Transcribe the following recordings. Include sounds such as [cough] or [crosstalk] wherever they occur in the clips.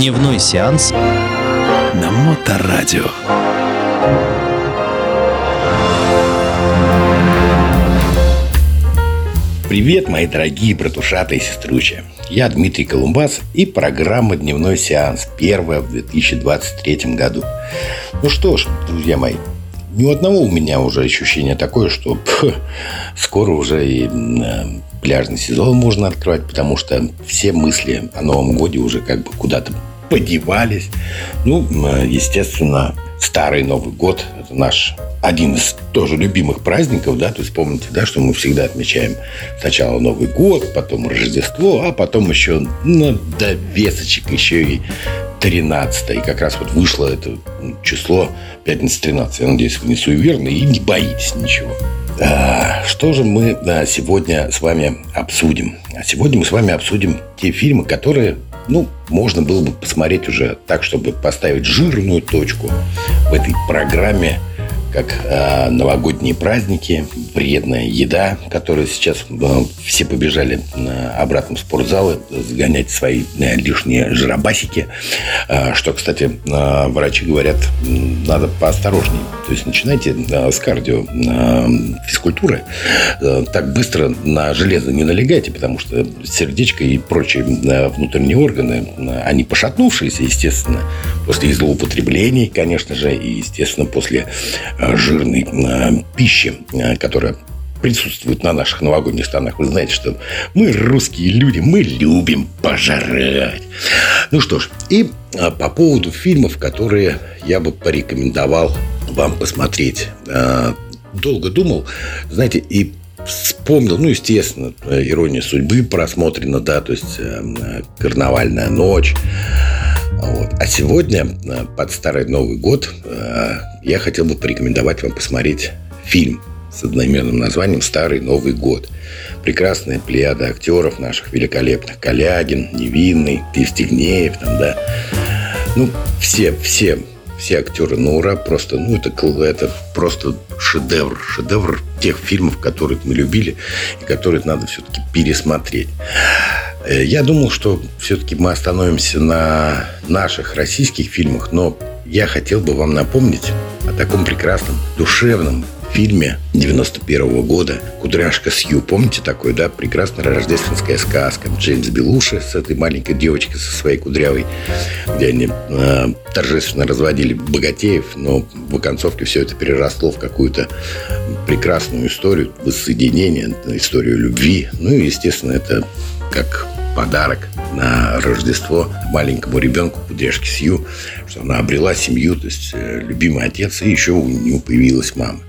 Дневной сеанс на Моторадио. Привет, мои дорогие братушата и сестручи. Я Дмитрий Колумбас и программа «Дневной сеанс», первая в 2023 году. Ну что ж, друзья мои, ни у одного у меня уже ощущение такое, что [laughs] пх, скоро уже и э, пляжный сезон можно открывать, потому что все мысли о Новом Годе уже как бы куда-то подевались. Ну, э, естественно, Старый Новый год – это наш один из тоже любимых праздников, да, то есть помните, да, что мы всегда отмечаем сначала Новый год, потом Рождество, а потом еще ну, до весочек еще и 13 И как раз вот вышло это число пятница 13. Я надеюсь, вы не суеверны и не боитесь ничего. А, что же мы да, сегодня с вами обсудим? А сегодня мы с вами обсудим те фильмы, которые ну, можно было бы посмотреть уже так, чтобы поставить жирную точку в этой программе как э, новогодние праздники, вредная еда, которая сейчас э, все побежали э, обратно в спортзалы загонять свои э, лишние жиробасики. Э, что, кстати, э, врачи говорят, надо поосторожнее. То есть начинайте э, с кардио э, физкультуры. Э, так быстро на железо не налегайте, потому что сердечко и прочие э, внутренние органы, э, они пошатнувшиеся, естественно, после злоупотреблений, конечно же, и, естественно, после Э, жирной э, пищи, э, которая присутствует на наших новогодних станах. Вы знаете, что мы русские люди, мы любим пожрать. Ну что ж, и по поводу фильмов, которые я бы порекомендовал вам посмотреть. Долго думал, знаете, и вспомнил, ну, естественно, «Ирония судьбы» просмотрена, да, то есть «Карнавальная ночь», вот. А сегодня, э, под Старый Новый год, э, я хотел бы порекомендовать вам посмотреть фильм с одноименным названием «Старый Новый год». Прекрасная плеяда актеров наших великолепных. Калягин, Невинный, Евстигнеев, там, да. Ну, все, все, все актеры на ура. Просто, ну, это, это просто шедевр. Шедевр тех фильмов, которые мы любили и которые надо все-таки пересмотреть. Э, я думал, что все-таки мы остановимся на наших российских фильмах, но я хотел бы вам напомнить о таком прекрасном, душевном фильме 91 -го года «Кудряшка Сью». Помните такой, да? Прекрасная рождественская сказка. Джеймс Белуши с этой маленькой девочкой со своей кудрявой, где они э, торжественно разводили богатеев, но в оконцовке все это переросло в какую-то прекрасную историю воссоединения, историю любви. Ну и, естественно, это как подарок на Рождество маленькому ребенку кудряшке Сью, что она обрела семью, то есть э, любимый отец, и еще у нее появилась мама.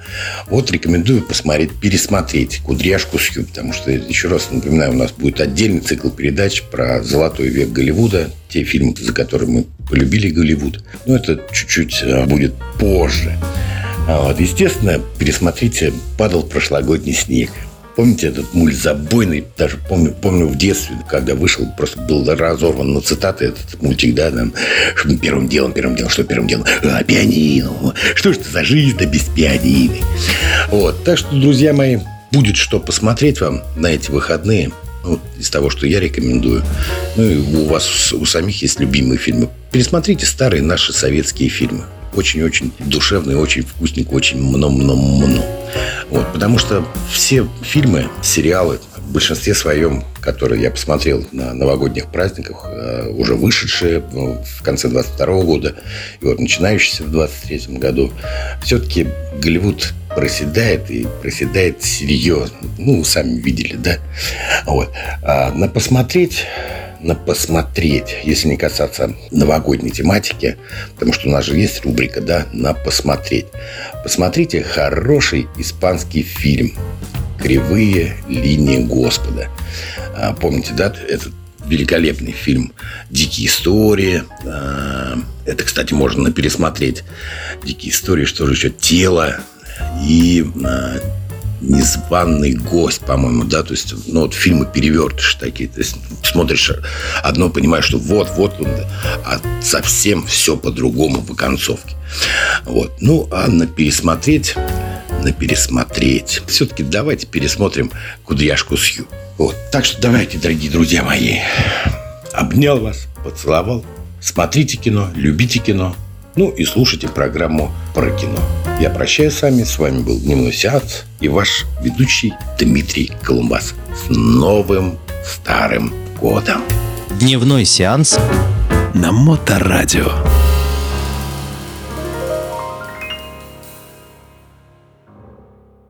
Вот рекомендую посмотреть, пересмотреть кудряшку Сью, потому что, еще раз напоминаю, у нас будет отдельный цикл передач про золотой век Голливуда, те фильмы, за которые мы полюбили Голливуд. Но это чуть-чуть э, будет позже. А вот, естественно, пересмотрите «Падал прошлогодний снег». Помните этот мульт забойный? Даже помню, помню в детстве, когда вышел, просто был разорван на цитаты этот мультик, да, там, первым делом, первым делом, что первым делом? А, пианино. Что ж это за жизнь да без пианины? Вот, так что, друзья мои, будет что посмотреть вам на эти выходные. Ну, из того, что я рекомендую. Ну и у вас у самих есть любимые фильмы. Пересмотрите старые наши советские фильмы очень-очень душевный, очень вкусненько, очень много-много-много. Вот, потому что все фильмы, сериалы, в большинстве своем, которые я посмотрел на новогодних праздниках, э, уже вышедшие ну, в конце 22 года и вот начинающиеся в 23 году, все-таки Голливуд проседает и проседает серьезно. Ну, сами видели, да? Вот. А на посмотреть на посмотреть, если не касаться новогодней тематики, потому что у нас же есть рубрика, да, на посмотреть. Посмотрите хороший испанский фильм «Кривые линии Господа». А, помните, да, этот великолепный фильм «Дикие истории». А, это, кстати, можно пересмотреть. «Дикие истории», что же еще? «Тело» и а, незваный гость, по-моему, да, то есть, ну, вот фильмы перевертыши такие, то есть, смотришь одно, понимаешь, что вот, вот, а совсем все по-другому в оконцовке. Вот, ну, а на пересмотреть, на пересмотреть, все-таки давайте пересмотрим «Кудряшку Сью». Вот, так что давайте, дорогие друзья мои, обнял вас, поцеловал, Смотрите кино, любите кино, ну и слушайте программу про кино. Я прощаюсь с вами. С вами был Дневной сеанс и ваш ведущий Дмитрий Колумбас. С новым старым годом. Дневной сеанс На Моторадио.